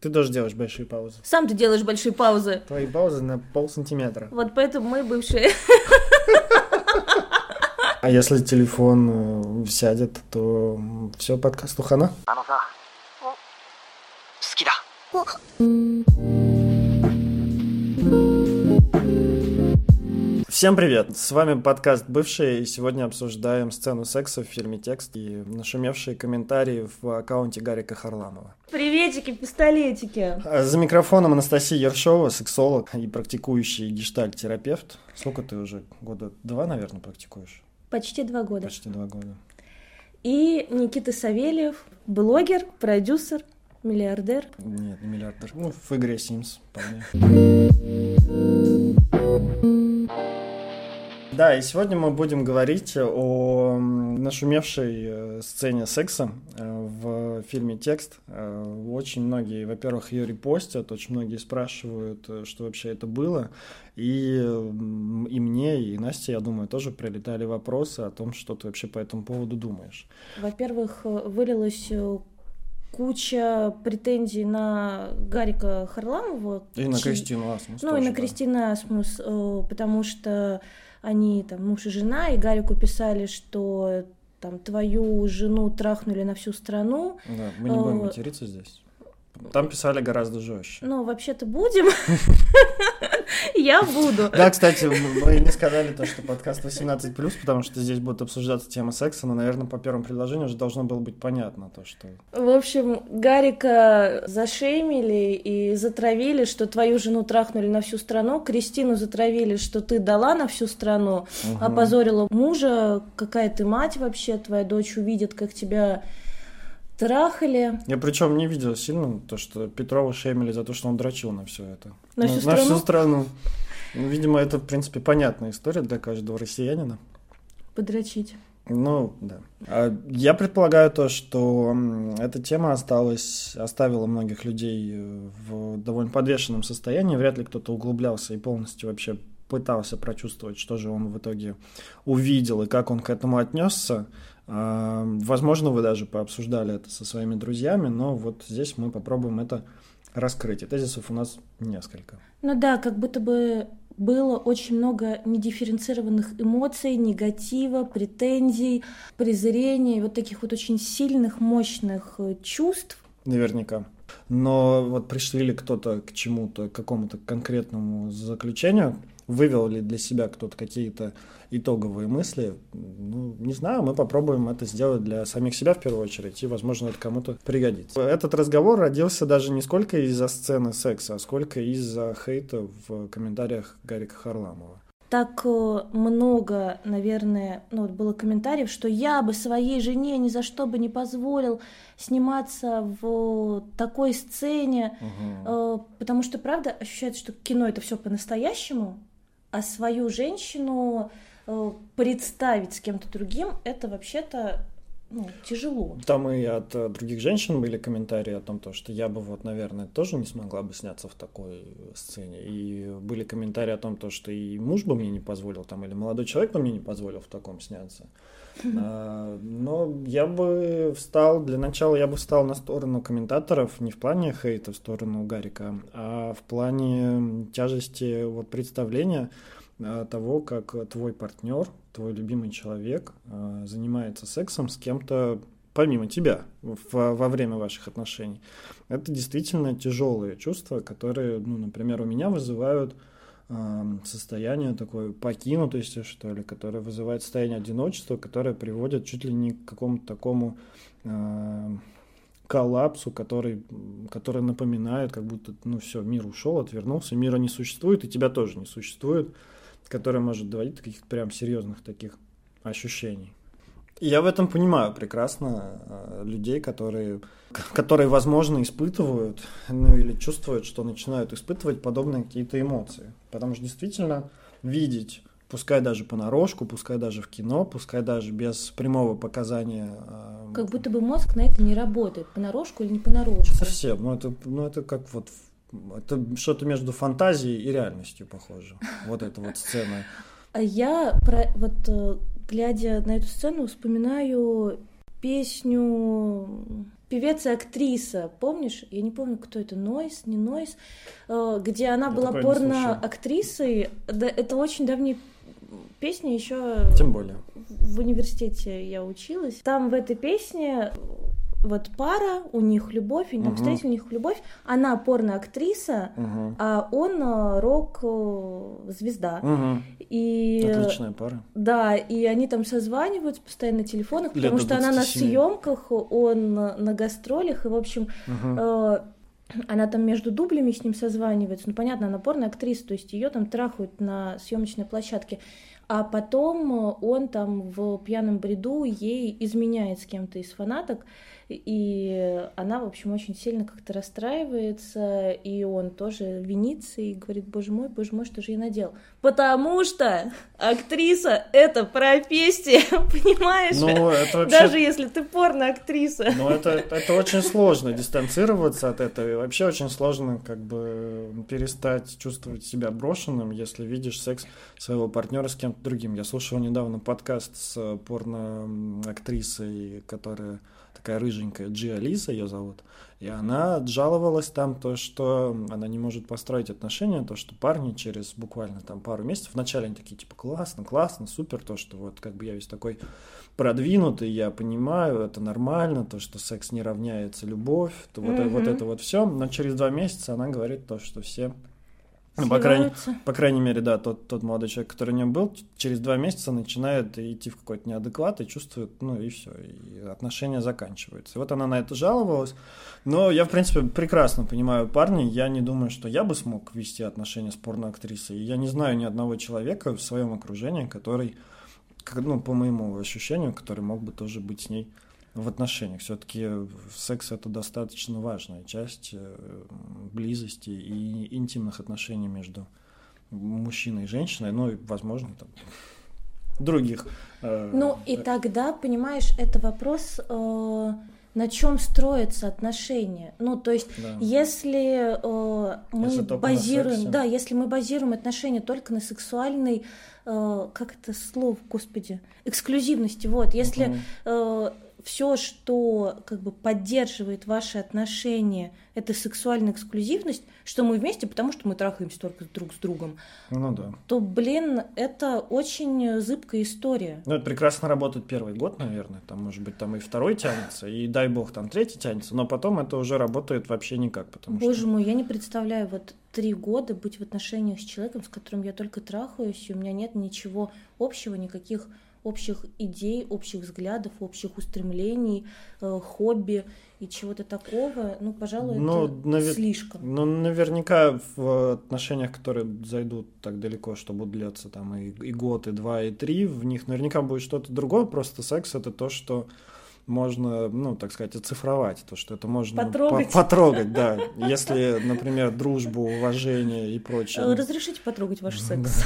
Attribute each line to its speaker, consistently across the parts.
Speaker 1: Ты тоже делаешь большие паузы.
Speaker 2: Сам ты делаешь большие паузы.
Speaker 1: Твои паузы на пол сантиметра.
Speaker 2: Вот поэтому мы бывшие.
Speaker 1: А если телефон э, сядет, то все, подкаст ухана. Всем привет! С вами подкаст «Бывшие», и сегодня обсуждаем сцену секса в фильме «Текст» и нашумевшие комментарии в аккаунте Гарика Харламова.
Speaker 2: Приветики, пистолетики!
Speaker 1: А За микрофоном Анастасия Ершова, сексолог и практикующий гештальт-терапевт. Сколько ты уже? Года два, наверное, практикуешь?
Speaker 2: Почти два года.
Speaker 1: Почти два года.
Speaker 2: И Никита Савельев, блогер, продюсер, миллиардер.
Speaker 1: Нет, не миллиардер. Ну, в игре Sims вполне. Да, и сегодня мы будем говорить о нашумевшей э, сцене секса э, в фильме «Текст». Э, Очень многие, во-первых, ее репостят, очень многие спрашивают, что вообще это было. И, и мне, и Насте, я думаю, тоже прилетали вопросы о том, что ты вообще по этому поводу думаешь.
Speaker 2: Во-первых, вылилась э, куча претензий на Гарика Харламова.
Speaker 1: И на
Speaker 2: чьи-
Speaker 1: Кристину Асмус
Speaker 2: Ну и
Speaker 1: тоже,
Speaker 2: на
Speaker 1: да.
Speaker 2: Кристину Асмус, потому что они там муж и жена, и Гарику писали, что там твою жену трахнули на всю страну.
Speaker 1: Да, мы не будем материться здесь. Там писали гораздо жестче.
Speaker 2: Ну, вообще-то будем. Я буду.
Speaker 1: Да, кстати, мы не сказали то, что подкаст 18+, потому что здесь будет обсуждаться тема секса, но, наверное, по первому предложению уже должно было быть понятно то, что...
Speaker 2: В общем, Гарика зашеймили и затравили, что твою жену трахнули на всю страну, Кристину затравили, что ты дала на всю страну,
Speaker 1: Мгм.
Speaker 2: опозорила мужа, какая ты мать вообще, твоя дочь увидит, как тебя трахали.
Speaker 1: Я причем не видел сильно то, что Петрова шеймили за то, что он дрочил на все это.
Speaker 2: На всю
Speaker 1: На
Speaker 2: страну?
Speaker 1: всю страну. Ну, видимо, это, в принципе, понятная история для каждого россиянина.
Speaker 2: Подрочить.
Speaker 1: Ну, да. А Я предполагаю то, что эта тема осталась, оставила многих людей э, в довольно подвешенном состоянии. Вряд ли кто-то углублялся и полностью вообще пытался прочувствовать, что же он в итоге увидел и как он к этому отнесся. А, Возможно, вы даже пообсуждали это со своими друзьями, но вот здесь мы попробуем это раскрыть. И тезисов у нас несколько.
Speaker 2: Ну да, как будто бы было очень много недифференцированных эмоций, негатива, претензий, презрения, вот таких вот очень сильных, мощных э, чувств.
Speaker 1: Наверняка. Но вот пришли ли кто-то к чему-то, к какому-то конкретному заключению, вывел ли для себя кто-то какие-то итоговые мысли, ну, не знаю, мы попробуем это сделать для самих себя в первую очередь, и, возможно, это кому-то пригодится. Этот разговор родился даже не сколько из-за сцены секса, а сколько из-за хейта в комментариях Гарика Харламова.
Speaker 2: Так э, много, наверное, ну вот было комментариев, что я бы своей жене ни за что бы не позволил сниматься в такой сцене, э, потому что, правда, ощущается, что кино это все по-настоящему, а свою женщину э, представить с кем-то другим, это вообще-то ну, тяжело.
Speaker 1: Там и от э, других женщин были комментарии о том, то, что я бы вот, наверное, тоже не смогла бы сняться в такой сцене. И были комментарии о том, то, что и муж бы мне не позволил, там, или молодой человек бы мне не позволил в таком сняться. А, Но я бы встал, для начала я бы встал на сторону комментаторов, не в плане хейта в сторону Гарика, а в плане тяжести вот представления а, того, как твой партнер, твой любимый человек а, занимается сексом с кем-то помимо тебя в- во время ваших отношений. Это действительно тяжелые чувства, которые, ну, например, у меня вызывают состояние такой покинутости, что ли, которое вызывает состояние одиночества, которое приводит чуть ли не к какому-то такому коллапсу, который, который напоминает, как будто, ну все, мир ушел, отвернулся, мира не существует, и тебя тоже не существует, который может доводить до каких-то прям серьезных таких ощущений. Я в этом понимаю прекрасно э, людей, которые, которые, возможно, испытывают, ну или чувствуют, что начинают испытывать подобные какие-то эмоции. Потому что действительно видеть, пускай даже понарошку, пускай даже в кино, пускай даже без прямого показания э,
Speaker 2: Как будто бы мозг на это не работает, понарошку или не понарошку.
Speaker 1: Совсем. Ну, это, ну, это как вот... Это что-то между фантазией и реальностью похоже. Вот эта вот сцена.
Speaker 2: А я, про, вот, э, глядя на эту сцену, вспоминаю песню певец и актриса, помнишь? Я не помню, кто это, Нойс, не Нойс, э, где она я была порно-актрисой. Да, это очень давняя песня еще.
Speaker 1: Тем более.
Speaker 2: В университете я училась. Там в этой песне вот пара, у них любовь, они там uh-huh. встретили, у них любовь. Она порно-актриса, uh-huh. а он э, рок-звезда.
Speaker 1: Uh-huh.
Speaker 2: И...
Speaker 1: Отличная пара.
Speaker 2: Да, и они там созваниваются постоянно на телефонах, потому что она на съемках, он на гастролях, и, в общем, uh-huh. э, она там между дублями с ним созванивается. Ну, понятно, она порно актриса, то есть ее там трахают на съемочной площадке. А потом он там в пьяном бреду ей изменяет с кем-то из фанаток и она, в общем, очень сильно как-то расстраивается, и он тоже винится и говорит, боже мой, боже мой, что же я надел? Потому что актриса — это профессия, понимаешь?
Speaker 1: Ну, это вообще...
Speaker 2: Даже если ты порно-актриса.
Speaker 1: Ну, это, это очень сложно дистанцироваться от этого, и вообще очень сложно как бы перестать чувствовать себя брошенным, если видишь секс своего партнера с кем-то другим. Я слушал недавно подкаст с порно-актрисой, которая такая рыженькая, Джи Алиса ее зовут, и она жаловалась там то, что она не может построить отношения, то, что парни через буквально там пару месяцев, вначале они такие, типа, классно, классно, супер, то, что вот как бы я весь такой продвинутый, я понимаю, это нормально, то, что секс не равняется любовь, то вот, mm-hmm. вот это вот все, но через два месяца она говорит то, что все ну, по, крайней, по крайней мере, да, тот, тот молодой человек, который у нее был, через два месяца начинает идти в какой-то неадекват и чувствует, ну и все, и отношения заканчиваются. И вот она на это жаловалась. Но я, в принципе, прекрасно понимаю парня. Я не думаю, что я бы смог вести отношения с порноактрисой. И я не знаю ни одного человека в своем окружении, который, ну, по моему ощущению, который мог бы тоже быть с ней в отношениях. Все-таки секс это достаточно важная часть э, близости и интимных отношений между мужчиной и женщиной, ну и, возможно, там других.
Speaker 2: Э, ну и тогда, понимаешь, это вопрос, э, на чем строятся отношения. Ну то есть, да. если э, мы если базируем, да, если мы базируем отношения только на сексуальной, э, как это слово, господи, эксклюзивности, вот, если uh-huh. Все, что как бы поддерживает ваши отношения, это сексуальная эксклюзивность, что мы вместе, потому что мы трахаемся только друг с другом,
Speaker 1: ну, да.
Speaker 2: то, блин, это очень зыбкая история.
Speaker 1: Ну, это прекрасно работает первый год, наверное, там, может быть, там и второй тянется, и дай бог, там третий тянется, но потом это уже работает вообще никак, потому
Speaker 2: Боже
Speaker 1: что...
Speaker 2: мой, я не представляю вот три года быть в отношениях с человеком, с которым я только трахаюсь, и у меня нет ничего общего, никаких общих идей, общих взглядов, общих устремлений, э, хобби и чего-то такого, ну, пожалуй, ну, это навер... слишком.
Speaker 1: Ну, наверняка в отношениях, которые зайдут так далеко, что будут длиться там и, и год, и два, и три, в них наверняка будет что-то другое, просто секс — это то, что можно, ну, так сказать, оцифровать, то, что это можно
Speaker 2: потрогать,
Speaker 1: по потрогать да. Если, например, дружбу, уважение и прочее.
Speaker 2: Разрешите потрогать ваш секс.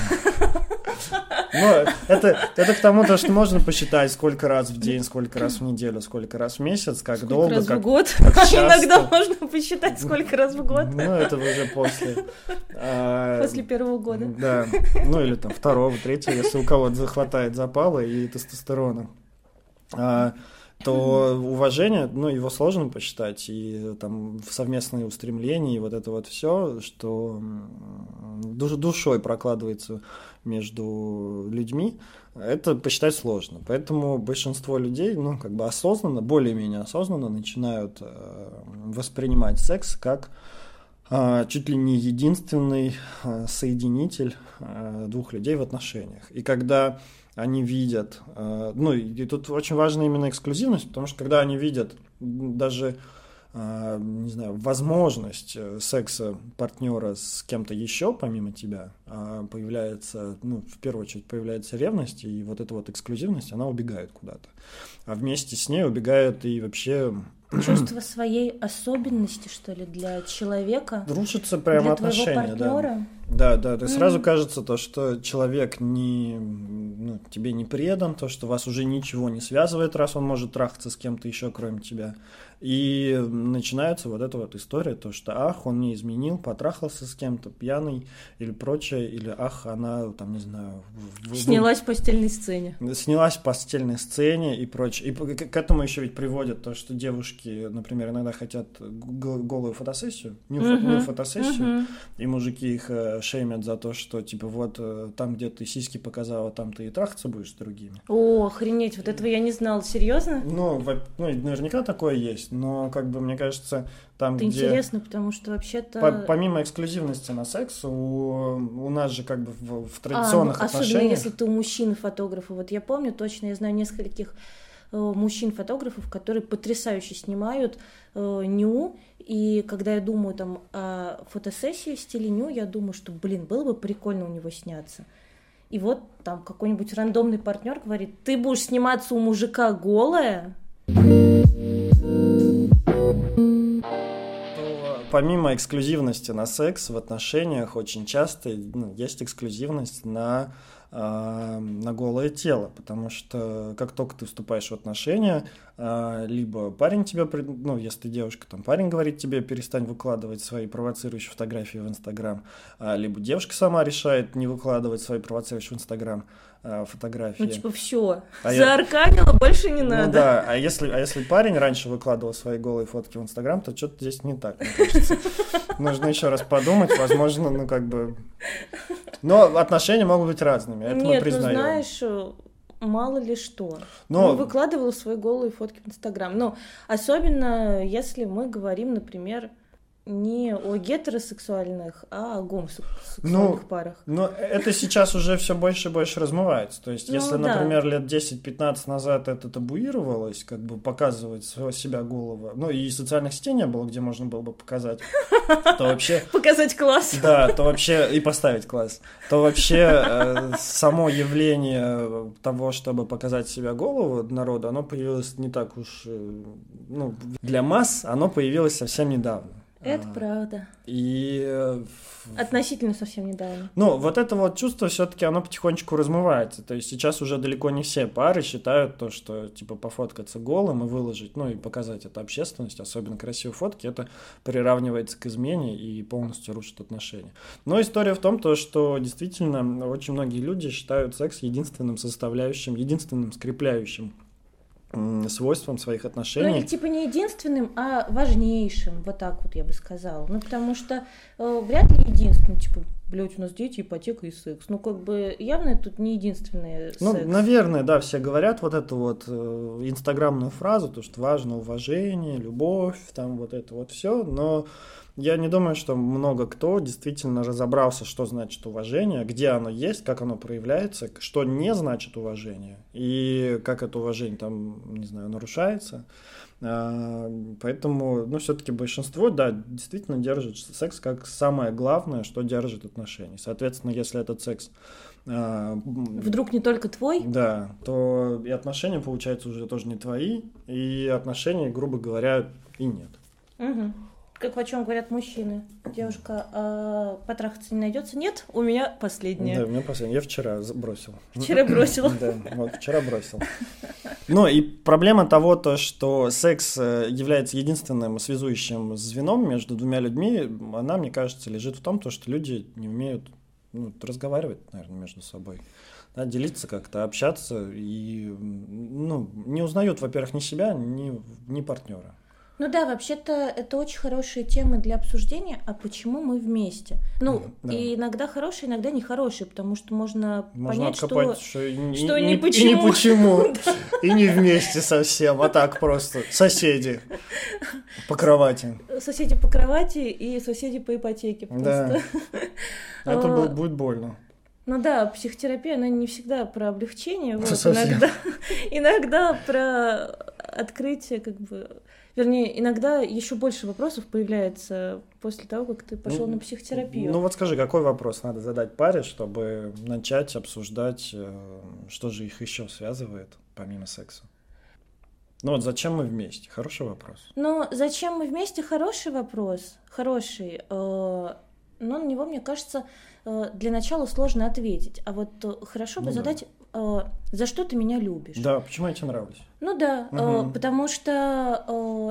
Speaker 1: Ну, это, это к тому, то, что можно посчитать, сколько раз в день, сколько раз в неделю, сколько раз в месяц, как сколько долго, раз как,
Speaker 2: в год.
Speaker 1: как часто.
Speaker 2: Иногда можно посчитать, сколько раз в год.
Speaker 1: Ну, это уже после.
Speaker 2: А, после первого года.
Speaker 1: Да, ну или там второго, третьего, если у кого-то захватает запалы и тестостерона. А, то уважение, ну, его сложно посчитать, и там совместные устремления, и вот это вот все, что душ, душой прокладывается между людьми, это посчитать сложно. Поэтому большинство людей, ну, как бы осознанно, более-менее осознанно начинают э, воспринимать секс как э, чуть ли не единственный э, соединитель двух людей в отношениях. И когда они видят, ну, и тут очень важна именно эксклюзивность, потому что когда они видят даже не знаю, возможность э, секса партнера с кем-то еще помимо тебя, а, появляется, ну, в первую очередь появляется ревность, и вот эта вот эксклюзивность, она убегает куда-то. А вместе с ней убегает и вообще
Speaker 2: чувство своей особенности, что ли, для человека.
Speaker 1: Рушится прямо отношения, да. Да, да, то есть mm. сразу кажется то, что человек не, ну, тебе не предан, то, что вас уже ничего не связывает, раз он может трахаться с кем-то еще, кроме тебя. И начинается вот эта вот история, то, что ах, он не изменил, потрахался с кем-то, пьяный или прочее, или ах, она там, не знаю...
Speaker 2: В... Снялась в постельной сцене.
Speaker 1: Снялась в постельной сцене и прочее. И к этому еще ведь приводит то, что девушки, например, иногда хотят голую фотосессию, не, uh-huh. не фотосессию, uh-huh. и мужики их э, шеймят за то, что типа вот э, там, где ты сиськи показала, там ты и трахаться будешь с другими.
Speaker 2: О, охренеть, вот этого я не знала, серьезно?
Speaker 1: Ну, ну, наверняка такое есть но как бы мне кажется, там
Speaker 2: Это
Speaker 1: где...
Speaker 2: интересно, потому что вообще-то...
Speaker 1: По помимо эксклюзивности на секс, у, у нас же как бы в, в традиционных а, ну, отношениях...
Speaker 2: Особенно если ты у мужчины фотографа. Вот я помню точно, я знаю нескольких э, мужчин-фотографов, которые потрясающе снимают э, ню, и когда я думаю там о фотосессии в стиле ню, я думаю, что, блин, было бы прикольно у него сняться. И вот там какой-нибудь рандомный партнер говорит, ты будешь сниматься у мужика голая?
Speaker 1: Помимо эксклюзивности на секс в отношениях очень часто ну, есть эксклюзивность на а, на голое тело, потому что как только ты вступаешь в отношения, а, либо парень тебе, ну, если ты девушка, там парень говорит тебе, перестань выкладывать свои провоцирующие фотографии в Инстаграм, а, либо девушка сама решает не выкладывать свои провоцирующие в Инстаграм фотографии. Ну,
Speaker 2: типа, все, а заарканила, я... больше не
Speaker 1: ну,
Speaker 2: надо.
Speaker 1: да, а если, а если парень раньше выкладывал свои голые фотки в Инстаграм, то что-то здесь не так, мне кажется. Нужно еще раз подумать, возможно, ну, как бы... Но отношения могут быть разными, это
Speaker 2: Нет,
Speaker 1: мы признаем.
Speaker 2: ну знаешь, мало ли что. Но... Ну, выкладывала свои голые фотки в Инстаграм. Но особенно, если мы говорим, например, не о гетеросексуальных, а о гомосексуальных ну, парах.
Speaker 1: Но это сейчас уже все больше и больше размывается. То есть, ну, если, да. например, лет 10-15 назад это табуировалось, как бы показывать себя голову, ну и социальных сетей не было, где можно было бы показать, то вообще...
Speaker 2: Показать класс.
Speaker 1: Да, то вообще и поставить класс. То вообще э, само явление того, чтобы показать себя голову народу, оно появилось не так уж... Э, ну, для масс оно появилось совсем недавно.
Speaker 2: Это а, правда.
Speaker 1: И... Э,
Speaker 2: Относительно совсем недавно.
Speaker 1: Ну, вот это вот чувство все-таки оно потихонечку размывается. То есть сейчас уже далеко не все пары считают то, что типа пофоткаться голым и выложить, ну и показать это общественности, особенно красивые фотки, это приравнивается к измене и полностью рушит отношения. Но история в том, то, что действительно очень многие люди считают секс единственным составляющим, единственным скрепляющим свойством своих отношений. Ну,
Speaker 2: или типа не единственным, а важнейшим, вот так вот я бы сказала. Ну, потому что э, вряд ли единственным, типа, блядь, у нас дети, ипотека и секс. Ну, как бы, явно тут не единственный
Speaker 1: ну, секс. Ну, наверное, да, все говорят вот эту вот э, инстаграмную фразу, то, что важно уважение, любовь, там вот это вот все, но я не думаю, что много кто действительно разобрался, что значит уважение, где оно есть, как оно проявляется, что не значит уважение, и как это уважение там, не знаю, нарушается. А, поэтому, ну, все-таки большинство, да, действительно держит секс как самое главное, что держит отношения. Соответственно, если этот секс
Speaker 2: а, Вдруг не только твой?
Speaker 1: Да, то и отношения, получается, уже тоже не твои, и отношений, грубо говоря, и нет.
Speaker 2: Угу как о чем говорят мужчины. Девушка, а потрахаться не найдется? Нет, у меня последняя.
Speaker 1: Да, у меня последняя. Я вчера бросил.
Speaker 2: Вчера бросил.
Speaker 1: Да, вот вчера бросил. Ну и проблема того, то, что секс э, является единственным связующим звеном между двумя людьми, она, мне кажется, лежит в том, то, что люди не умеют ну, разговаривать, наверное, между собой. Да, делиться как-то, общаться и ну, не узнают, во-первых, ни себя, ни, ни партнера.
Speaker 2: Ну да, вообще-то это очень хорошие темы для обсуждения, а почему мы вместе? Ну, да. и иногда хорошие, иногда не хорошие, потому что можно, можно понять, откопать, что, что, и, что и, не почему.
Speaker 1: И не почему, и не вместе совсем, а так просто соседи по кровати.
Speaker 2: Соседи по кровати и соседи по ипотеке просто.
Speaker 1: Да. Это будет больно.
Speaker 2: Ну да, психотерапия, она не всегда про облегчение, вот, иногда, иногда про открытие, как бы, вернее, иногда еще больше вопросов появляется после того, как ты пошел ну, на психотерапию.
Speaker 1: Ну вот скажи, какой вопрос надо задать паре, чтобы начать обсуждать, э, что же их еще связывает помимо секса? Ну вот зачем мы вместе? Хороший вопрос.
Speaker 2: Ну, зачем мы вместе? Хороший вопрос. Хороший. Э, но на него, мне кажется, э, для начала сложно ответить. А вот хорошо бы ну, задать, да. Э, за что ты меня любишь?
Speaker 1: Да, почему я тебе нравлюсь?
Speaker 2: Ну да, угу. потому что,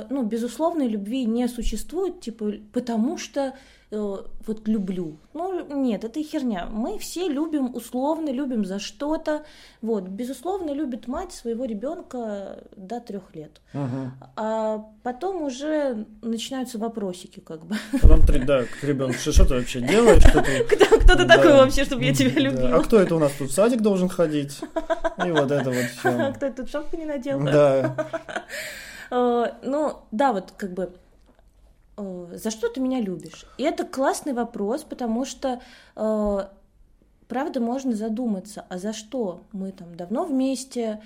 Speaker 2: ну, безусловной любви не существует, типа, потому что Э, вот люблю. Ну, нет, это херня. Мы все любим условно, любим за что-то. Вот, безусловно, любит мать своего ребенка до трех лет.
Speaker 1: Угу.
Speaker 2: А потом уже начинаются вопросики, как бы.
Speaker 1: Потом три, да, к ребенку, что, ты вообще делаешь? Что ты...
Speaker 2: Кто, кто ты да. такой вообще, чтобы я тебя любила? Да.
Speaker 1: А кто это у нас тут в садик должен ходить? И вот это вот все.
Speaker 2: А кто тут шапку не надел?
Speaker 1: Да.
Speaker 2: Э, ну, да, вот как бы Э, за что ты меня любишь? И это классный вопрос, потому что э, правда можно задуматься, а за что мы там давно вместе,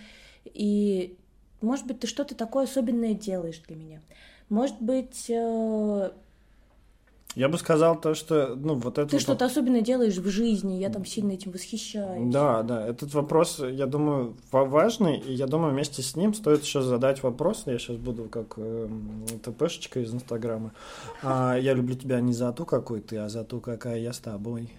Speaker 2: и может быть ты что-то такое особенное делаешь для меня. Может быть, э,
Speaker 1: я бы сказал то, что, ну, вот это...
Speaker 2: Ты что-то особенное делаешь в жизни, я там сильно этим восхищаюсь.
Speaker 1: Да, да, этот вопрос, я думаю, важный, и я думаю, вместе с ним стоит еще задать вопрос, я сейчас буду как э, ТПшечка из Инстаграма, а, я люблю тебя не за ту, какой ты, а за ту, какая я с тобой.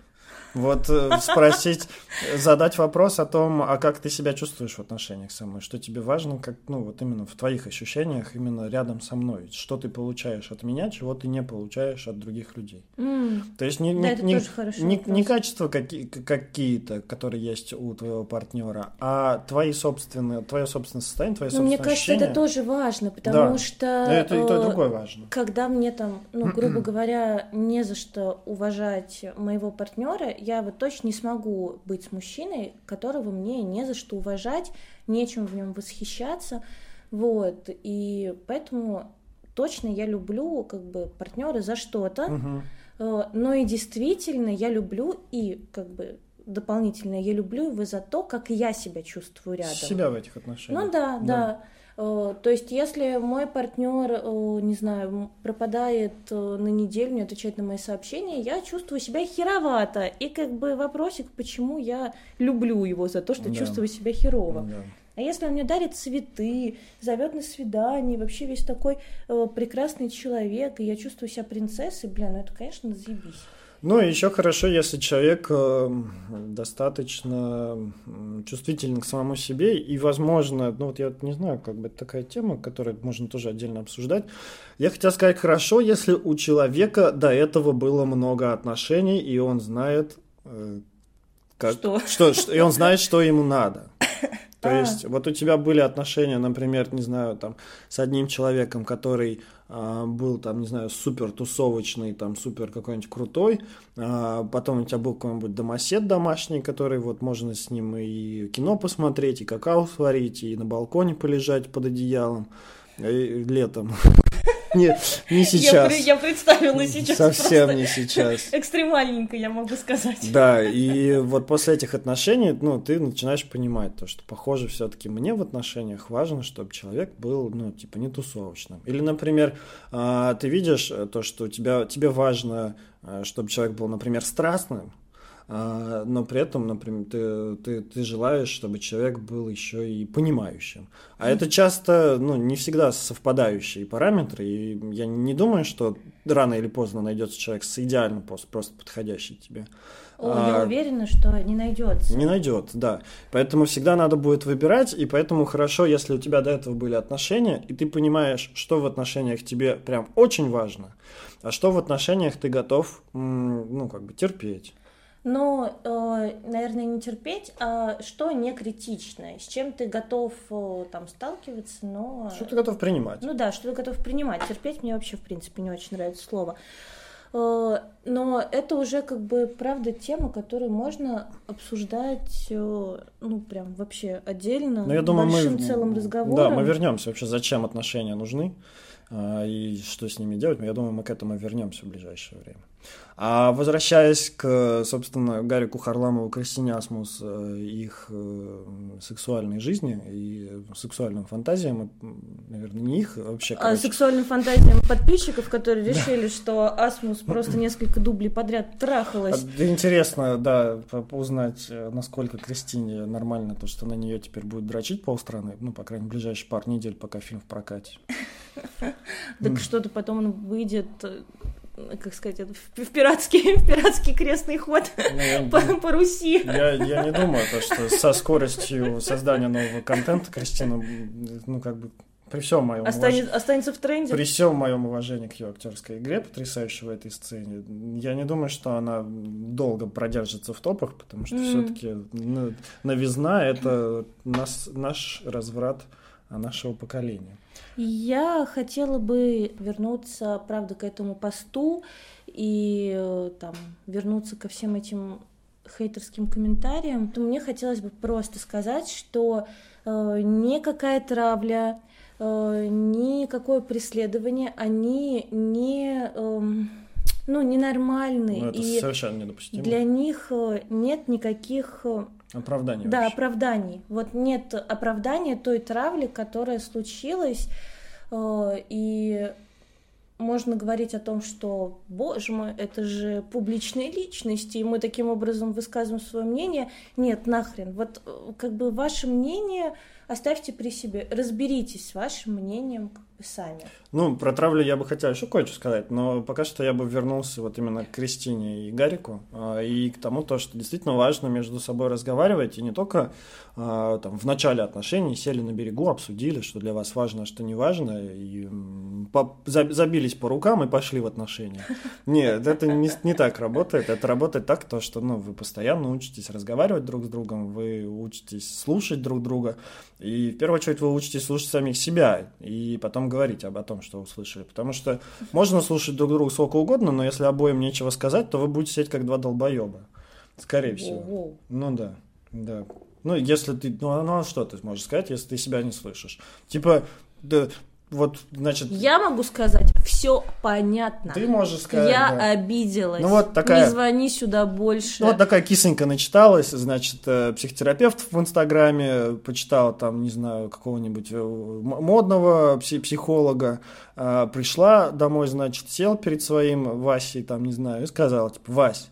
Speaker 1: Вот э, спросить, задать вопрос о том, а как ты себя чувствуешь в отношениях со мной, что тебе важно, как, ну, вот именно в твоих ощущениях, именно рядом со мной, что ты получаешь от меня, чего ты не получаешь от других людей.
Speaker 2: Mm.
Speaker 1: То есть не,
Speaker 2: да,
Speaker 1: не, не, не, не качества какие, какие-то, которые есть у твоего партнера, а твои собственные, твое собственное состояние, твои
Speaker 2: ну,
Speaker 1: собственные
Speaker 2: Мне кажется,
Speaker 1: ощущения.
Speaker 2: это тоже важно, потому
Speaker 1: да.
Speaker 2: что...
Speaker 1: Это и то, и другое важно.
Speaker 2: Когда мне там, ну, грубо говоря, не за что уважать моего партнера, я вот точно не смогу быть с мужчиной, которого мне не за что уважать, нечем в нем восхищаться, вот, и поэтому точно я люблю как бы партнера за что-то,
Speaker 1: угу.
Speaker 2: но и действительно я люблю и как бы дополнительно я люблю его за то, как я себя чувствую рядом.
Speaker 1: Себя в этих отношениях.
Speaker 2: Ну да, да. да. Э, то есть, если мой партнер, э, не знаю, пропадает э, на неделю, не отвечает на мои сообщения, я чувствую себя херовато. И как бы вопросик, почему я люблю его за то, что да. чувствую себя херово.
Speaker 1: Да.
Speaker 2: А если он мне дарит цветы, зовет на свидание, вообще весь такой э, прекрасный человек, и я чувствую себя принцессой, бля, ну это, конечно, заебись.
Speaker 1: Ну, еще хорошо, если человек э, достаточно чувствителен к самому себе, и, возможно, ну вот я не знаю, как бы это такая тема, которую можно тоже отдельно обсуждать. Я хотел сказать, хорошо, если у человека до этого было много отношений, и он знает, э, как,
Speaker 2: что?
Speaker 1: Что, что, и он знает, что ему надо. То а. есть, вот у тебя были отношения, например, не знаю, там, с одним человеком, который был там, не знаю, супер тусовочный, там, супер какой-нибудь крутой, а, потом у тебя был какой-нибудь домосед домашний, который вот можно с ним и кино посмотреть, и какао сварить, и на балконе полежать под одеялом и летом. Нет, не сейчас.
Speaker 2: Я, я представила сейчас.
Speaker 1: Совсем не сейчас.
Speaker 2: Экстремальненько, я могу сказать.
Speaker 1: Да, и вот после этих отношений, ну, ты начинаешь понимать то, что, похоже, все-таки мне в отношениях важно, чтобы человек был, ну, типа, не тусовочным. Или, например, а, ты видишь то, что у тебя, тебе важно, а, чтобы человек был, например, страстным, но при этом, например, ты, ты, ты желаешь, чтобы человек был еще и понимающим. А это часто, ну, не всегда совпадающие параметры, и я не думаю, что рано или поздно найдется человек с идеально просто, просто подходящий тебе.
Speaker 2: О, а, я уверена, что не найдется.
Speaker 1: Не найдет, да. Поэтому всегда надо будет выбирать, и поэтому хорошо, если у тебя до этого были отношения, и ты понимаешь, что в отношениях тебе прям очень важно, а что в отношениях ты готов, ну, как бы терпеть.
Speaker 2: Ну, э, наверное, не терпеть, а что не критичное, с чем ты готов э, там сталкиваться, но...
Speaker 1: Что ты готов принимать.
Speaker 2: Ну да, что ты готов принимать. Терпеть мне вообще, в принципе, не очень нравится слово. Э, но это уже как бы, правда, тема, которую можно обсуждать, ну, прям вообще отдельно,
Speaker 1: Но я думаю,
Speaker 2: большим
Speaker 1: мы,
Speaker 2: целым разговором.
Speaker 1: Да, мы вернемся вообще, зачем отношения нужны и что с ними делать. Я думаю, мы к этому вернемся в ближайшее время. А возвращаясь к, собственно, Гарику Харламову, Кристине Асмус, э, их э, сексуальной жизни и сексуальным фантазиям, наверное, не их а вообще.
Speaker 2: А сексуальным фантазиям подписчиков, которые решили, что Асмус просто несколько дублей подряд трахалась.
Speaker 1: А, интересно, да, узнать, э, насколько Кристине нормально то, что на нее теперь будет дрочить полстраны, ну, по крайней мере, ближайшие пару недель, пока фильм в прокате.
Speaker 2: Так что-то потом он выйдет как сказать, в пиратский, в пиратский крестный ход ну, по, по Руси.
Speaker 1: Я, я не думаю, то, что со скоростью создания нового контента Кристина, ну, как бы при всем моем
Speaker 2: Останет, уваж... останется в тренде.
Speaker 1: При всем моем уважении к ее актерской игре, потрясающей в этой сцене, я не думаю, что она долго продержится в топах, потому что mm. все-таки ну, новизна это нас, наш разврат нашего поколения.
Speaker 2: Я хотела бы вернуться, правда, к этому посту и э, там вернуться ко всем этим хейтерским комментариям. То мне хотелось бы просто сказать, что э, никакая травля, э, никакое преследование, они не э, ну, ненормальные.
Speaker 1: Ну, это и совершенно недопустимо.
Speaker 2: Для них э, нет никаких э,
Speaker 1: Оправданий.
Speaker 2: Да, вообще. оправданий. Вот нет оправдания той травли, которая случилась, э, и можно говорить о том, что, боже мой, это же публичные личности, и мы таким образом высказываем свое мнение. Нет, нахрен. Вот э, как бы ваше мнение оставьте при себе, разберитесь с вашим мнением сами.
Speaker 1: Ну, про травлю я бы хотел еще кое-что сказать, но пока что я бы вернулся вот именно к Кристине и Гарику а, и к тому, то, что действительно важно между собой разговаривать, и не только а, там, в начале отношений сели на берегу, обсудили, что для вас важно, а что не важно, и забились по рукам и пошли в отношения. Нет, это не, не так работает. Это работает так, то, что ну, вы постоянно учитесь разговаривать друг с другом, вы учитесь слушать друг друга, и в первую очередь вы учитесь слушать самих себя, и потом говорить об том, что услышали. Потому что можно слушать друг друга сколько угодно, но если обоим нечего сказать, то вы будете сидеть как два долбоеба. Скорее всего. Ну да, да. Ну, если ты... Ну, ну, а что ты можешь сказать, если ты себя не слышишь? Типа, да, вот, значит...
Speaker 2: Я могу сказать, все понятно.
Speaker 1: Ты можешь сказать,
Speaker 2: Я да. обиделась.
Speaker 1: Ну, вот такая...
Speaker 2: Не звони сюда больше.
Speaker 1: Ну, вот такая кисонька начиталась, значит, э, психотерапевт в Инстаграме почитала там, не знаю, какого-нибудь э, модного психолога, а, пришла домой, значит, сел перед своим Васей, там, не знаю, и сказала, типа, Вась,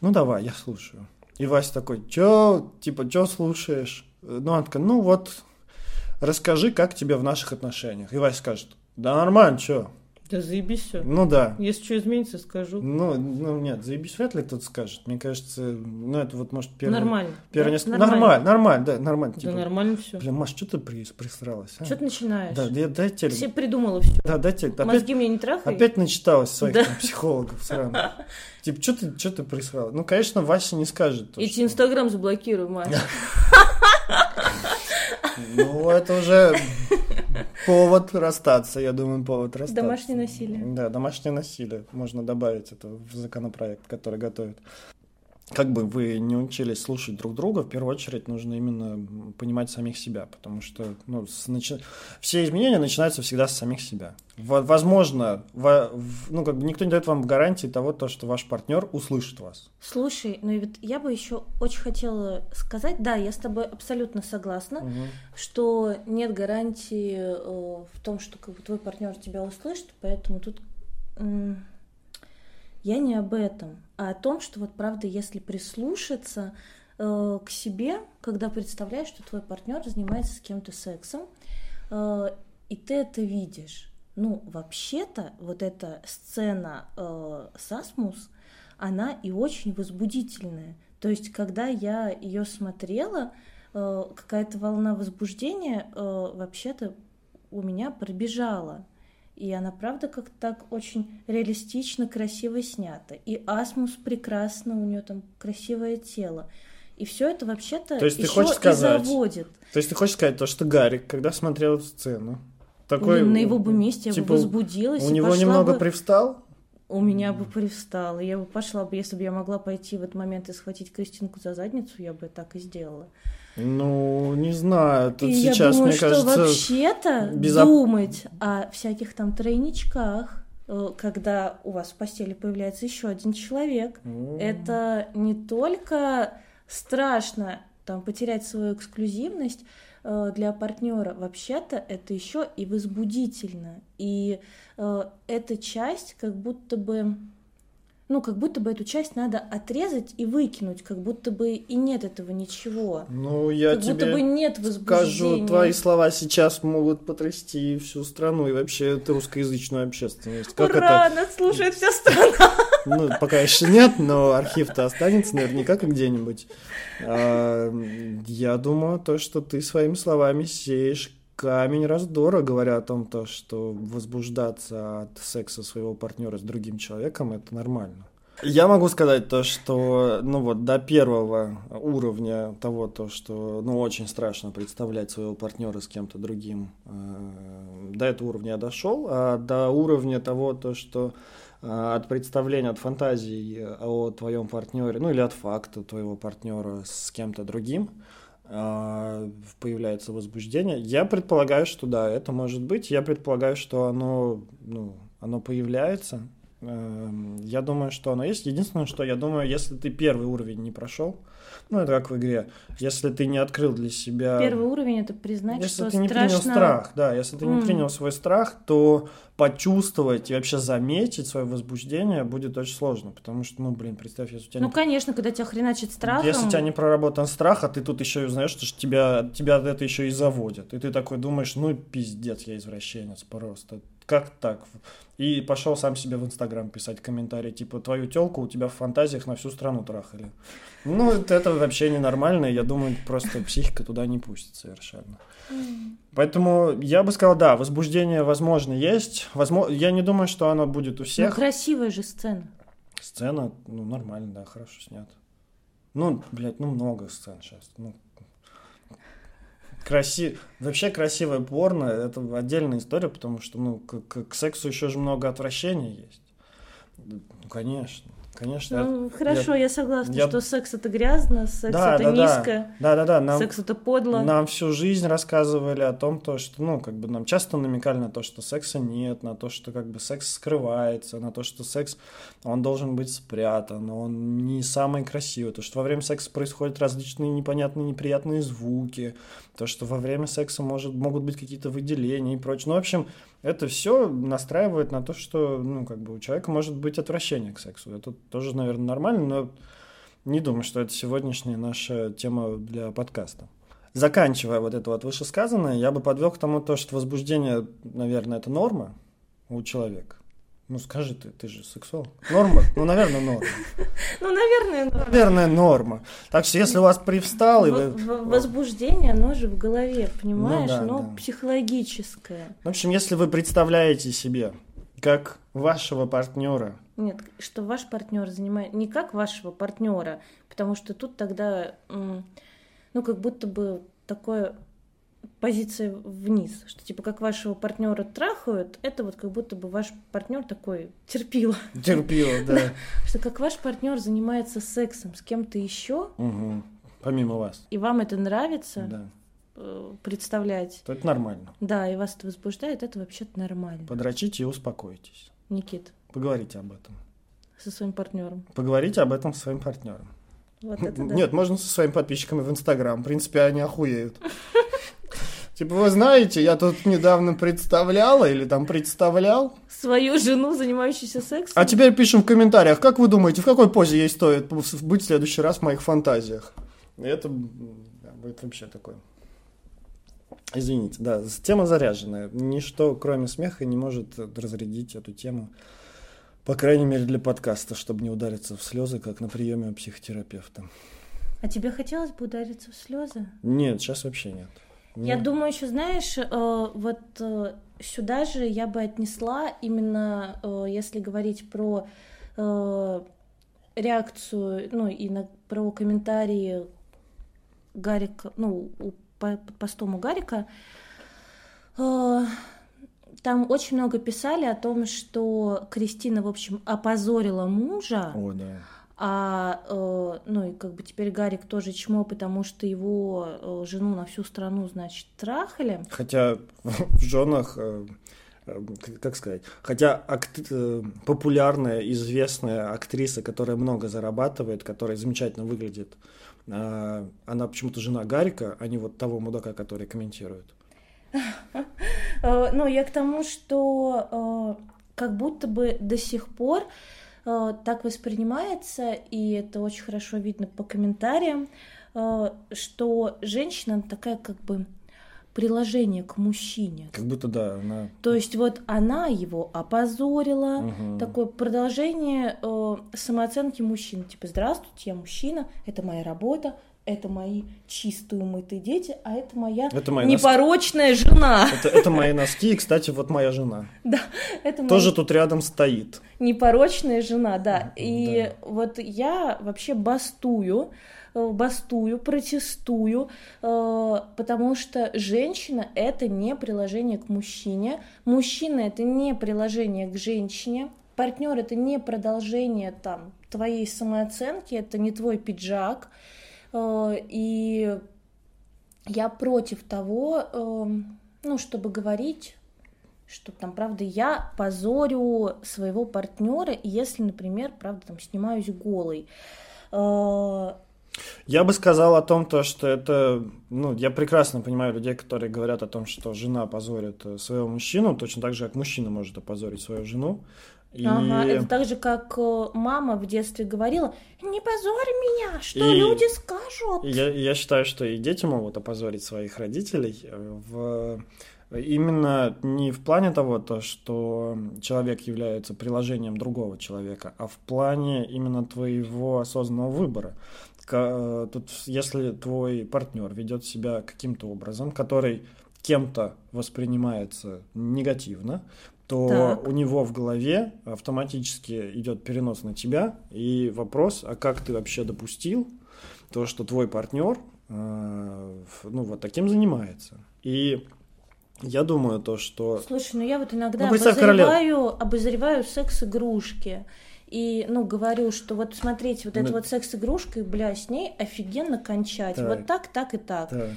Speaker 1: ну, давай, я слушаю. И Вася такой, чё, типа, чё слушаешь? Ну, она такая, ну, вот расскажи, как тебе в наших отношениях. И Вася скажет, да нормально, что?
Speaker 2: Да заебись все.
Speaker 1: Ну да.
Speaker 2: Если что изменится, скажу.
Speaker 1: Ну, ну нет, заебись вряд ли кто-то скажет. Мне кажется, ну это вот может первый...
Speaker 2: Нормально.
Speaker 1: Первый да? несколько... Нормально. нормально, нормально, да, нормально.
Speaker 2: Да типа, нормально все.
Speaker 1: Бля, Маш, что ты при... пристралась?
Speaker 2: А? Что ты начинаешь?
Speaker 1: Да, я, дай тебе...
Speaker 2: Все придумала все.
Speaker 1: Да, дайте...
Speaker 2: Опять, Мозги мне не трахай.
Speaker 1: Опять начиталась своих да. там, психологов сраных. Типа, что ты, что ты присрала? Ну, конечно, Вася не скажет.
Speaker 2: Эти что... Инстаграм заблокируй, Маш.
Speaker 1: Ну, это уже повод расстаться, я думаю, повод расстаться.
Speaker 2: Домашнее насилие.
Speaker 1: Да, домашнее насилие. Можно добавить это в законопроект, который готовят как бы вы не учились слушать друг друга, в первую очередь нужно именно понимать самих себя, потому что ну, с, начи... все изменения начинаются всегда с самих себя. Возможно, в, в, ну, как бы никто не дает вам гарантии того, то, что ваш партнер услышит вас.
Speaker 2: Слушай, ну и вот я бы еще очень хотела сказать, да, я с тобой абсолютно согласна, угу. что нет гарантии э, в том, что как бы, твой партнер тебя услышит, поэтому тут я не об этом, а о том, что вот правда, если прислушаться э, к себе, когда представляешь, что твой партнер занимается с кем-то сексом, э, и ты это видишь. Ну, вообще-то, вот эта сцена э, Сасмус, она и очень возбудительная. То есть, когда я ее смотрела, э, какая-то волна возбуждения э, вообще-то у меня пробежала. И она, правда, как так очень реалистично, красиво снята. И Асмус прекрасно, у нее там красивое тело. И все это вообще-то
Speaker 1: то есть еще ты хочешь сказать, и заводит. То есть ты хочешь сказать то, что Гарик, когда смотрел эту сцену, такой...
Speaker 2: На его бы месте типа, я бы типа, возбудилась.
Speaker 1: У него немного бы... привстал?
Speaker 2: У меня бы привстал. Я бы пошла бы, если бы я могла пойти в этот момент и схватить Кристинку за задницу, я бы так и сделала.
Speaker 1: Ну, не знаю, тут
Speaker 2: и
Speaker 1: сейчас,
Speaker 2: я думаю,
Speaker 1: мне
Speaker 2: что
Speaker 1: кажется...
Speaker 2: вообще-то безоп... думать о всяких там тройничках, э, когда у вас в постели появляется еще один человек, mm. это не только страшно там потерять свою эксклюзивность для партнера, вообще-то это еще и возбудительно. И э, эта часть как будто бы ну, как будто бы эту часть надо отрезать и выкинуть, как будто бы и нет этого ничего.
Speaker 1: Ну, я
Speaker 2: как
Speaker 1: тебе
Speaker 2: будто бы нет возбуждения.
Speaker 1: скажу, твои слова сейчас могут потрясти всю страну и вообще эту русскоязычную общественность. Как
Speaker 2: Ура,
Speaker 1: это?
Speaker 2: нас слушает вся страна.
Speaker 1: Ну, пока еще нет, но архив-то останется наверняка как где-нибудь. А, я думаю, то, что ты своими словами сеешь камень раздора, говоря о том, то, что возбуждаться от секса своего партнера с другим человеком это нормально. Я могу сказать то, что, ну вот, до первого уровня того, то, что, ну, очень страшно представлять своего партнера с кем-то другим, э, до этого уровня я дошел, а до уровня того, то, что от представления, от фантазий о твоем партнере, ну или от факта твоего партнера с кем-то другим, э, появляется возбуждение. Я предполагаю, что да, это может быть. Я предполагаю, что оно, ну, оно появляется. Эм, Я думаю, что оно есть. Единственное, что я думаю, если ты первый уровень не прошел, ну это как в игре, если ты не открыл для себя...
Speaker 2: Первый уровень это признать,
Speaker 1: Если
Speaker 2: что
Speaker 1: ты не
Speaker 2: страшно.
Speaker 1: принял страх, да, если ты не
Speaker 2: М.
Speaker 1: принял свой страх, то почувствовать и вообще заметить свое возбуждение будет очень сложно, потому что, ну, блин, представь, если у тебя
Speaker 2: Ну,
Speaker 1: не
Speaker 2: конечно, когда тебя хреначит страхом.
Speaker 1: если у тебя не проработан страх, а ты тут еще и узнаешь, что тебя, тебя это еще и заводит. И ты такой думаешь, ну пиздец, я извращенец просто. Как так? И пошел сам себе в Инстаграм писать комментарий, типа, твою телку у тебя в фантазиях на всю страну трахали. Ну, это, вообще ненормально, я думаю, просто психика туда не пустит совершенно. Поэтому я бы сказал, да, возбуждение, возможно, есть. Возможно, я не думаю, что оно будет у
Speaker 2: Ну,
Speaker 1: всех.
Speaker 2: красивая же сцена.
Speaker 1: Сцена, ну, нормально, да, хорошо снят. Ну, блядь, ну, много сцен сейчас. Ну, краси... Вообще красивое порно – это отдельная история, потому что, ну, к, к- к сексу еще же много отвращения есть. Ну, конечно, конечно.
Speaker 2: Ну, хорошо, я, согласна,
Speaker 1: я-
Speaker 2: что секс это грязно, секс
Speaker 1: Да,
Speaker 2: это
Speaker 1: да, да.
Speaker 2: низко,
Speaker 1: Да-да-да, нам,
Speaker 2: секс это подло.
Speaker 1: нам всю жизнь рассказывали о том, то, что, ну, как бы нам часто намекали на то, что секса нет, на то, что как бы секс скрывается, на то, что секс, он должен быть спрятан, он не самый красивый, то, что во время секса происходят различные непонятные неприятные звуки, то, что во время секса может, могут быть какие-то выделения и прочее. Ну, в общем, это все настраивает на то, что, ну, как бы у человека может быть отвращение к сексу. Это тоже, наверное, нормально, но не думаю, что это сегодняшняя наша тема для подкаста. Заканчивая вот это вот вышесказанное, я бы подвел к тому, то, что возбуждение, наверное, это норма у человека. Ну скажи ты, ты же сексуал. Норма? Ну, наверное, норма.
Speaker 2: Ну, наверное, ну,
Speaker 1: Наверное, норма. Так что если у вас привстал, и вы...
Speaker 2: возбуждение, оно же в голове, понимаешь,
Speaker 1: да,
Speaker 2: оно
Speaker 1: да.
Speaker 2: психологическое.
Speaker 1: В общем, если вы представляете себе, как вашего партнера
Speaker 2: Нет, что ваш партнер занимает не как вашего партнера, потому что тут тогда, ну, как будто бы такое позиция вниз, что типа как вашего партнера трахают, это вот как будто бы ваш партнер такой терпил,
Speaker 1: терпила, да,
Speaker 2: что как ваш партнер занимается сексом с кем-то еще,
Speaker 1: помимо вас,
Speaker 2: и вам это нравится
Speaker 1: да,
Speaker 2: э, представлять,
Speaker 1: то это нормально.
Speaker 2: да, и вас это возбуждает, это вообще-то нормально.
Speaker 1: Подрочите и успокойтесь.
Speaker 2: Никит,
Speaker 1: Поговорите об этом.
Speaker 2: со своим партнером.
Speaker 1: Поговорите об этом со своим партнером.
Speaker 2: Вот это да.
Speaker 1: Нет, можно со своими подписчиками в Инстаграм. В принципе, они охуеют. Типа, вы знаете, я тут недавно представляла или там представлял.
Speaker 2: Свою жену, занимающуюся сексом.
Speaker 1: А теперь пишем в комментариях, как вы думаете, в какой позе ей стоит быть в следующий раз в моих фантазиях? Это будет вообще такое. Извините, да, тема заряженная. Ничто, кроме смеха, не может разрядить эту тему. По крайней мере, для подкаста, чтобы не удариться в слезы, как на приеме у психотерапевта.
Speaker 2: А тебе хотелось бы удариться в слезы?
Speaker 1: Нет, сейчас вообще нет.
Speaker 2: Я
Speaker 1: Нет.
Speaker 2: думаю, еще знаешь, э, вот э, сюда же я бы отнесла именно, э, если говорить про реакцию, ну и на, про комментарии Гарика, ну у, по, под постом у Гарика. там очень много писали о том, что Кристина, в общем, опозорила мужа.
Speaker 1: О, да.
Speaker 2: А, э, ну и как бы теперь Гарик тоже чмо, потому что его э, жену на всю страну, значит, трахали.
Speaker 1: Хотя в женах, э, э, как- сказать, хотя акт- э, популярная, известная актриса, которая много зарабатывает, которая замечательно выглядит, э, она почему-то жена Гарика, а не вот того мудака, который комментирует.
Speaker 2: Э, Ну, я к тому, что как будто бы до сих пор так воспринимается, и это очень хорошо видно по комментариям, э, что женщина такая как бы приложение к мужчине.
Speaker 1: Как будто да, она.
Speaker 2: То есть вот она его опозорила, угу. такое продолжение э, самооценки мужчин. Типа, здравствуйте, я мужчина, это моя работа, это мои чистые умытые дети, а это моя это мои непорочная носки. жена.
Speaker 1: Это, это мои носки, и, кстати, вот моя жена.
Speaker 2: Да, это
Speaker 1: Тоже моя... тут рядом стоит.
Speaker 2: Непорочная жена, да. И да. вот я вообще бастую, э, бастую, протестую, э, потому что женщина — это не приложение к мужчине, мужчина — это не приложение к женщине, партнер — это не продолжение там твоей самооценки, это не твой пиджак, и я против того, эм, ну, чтобы говорить, что там, правда, я позорю своего партнера, если, например, правда, там снимаюсь голой. Э,
Speaker 1: я бы сказал о том, то, что это, ну, я прекрасно понимаю людей, которые говорят о том, что жена позорит э, своего мужчину, точно так же, как мужчина может опозорить свою жену.
Speaker 2: И... Ага, это так же, как э, мама в детстве говорила, не позорь меня, что и... люди скажут.
Speaker 1: Я, я считаю, что и дети могут опозорить своих родителей э, в именно не в плане того, то, что человек является приложением другого человека, а в плане именно твоего осознанного выбора. Э, тут, если твой партнер ведет себя каким-то образом, который кем-то воспринимается негативно, то так. у него в голове автоматически идет перенос на тебя, и вопрос, а как ты вообще допустил то, что твой партнер э, ну, вот таким занимается. И я думаю то, что...
Speaker 2: Слушай, ну я вот иногда ну, обозреваю, обозреваю секс-игрушки. И, ну, говорю, что вот смотрите, вот ну... эта вот секс-игрушка, бля, с ней офигенно кончать. Так. Вот так, так и так. так.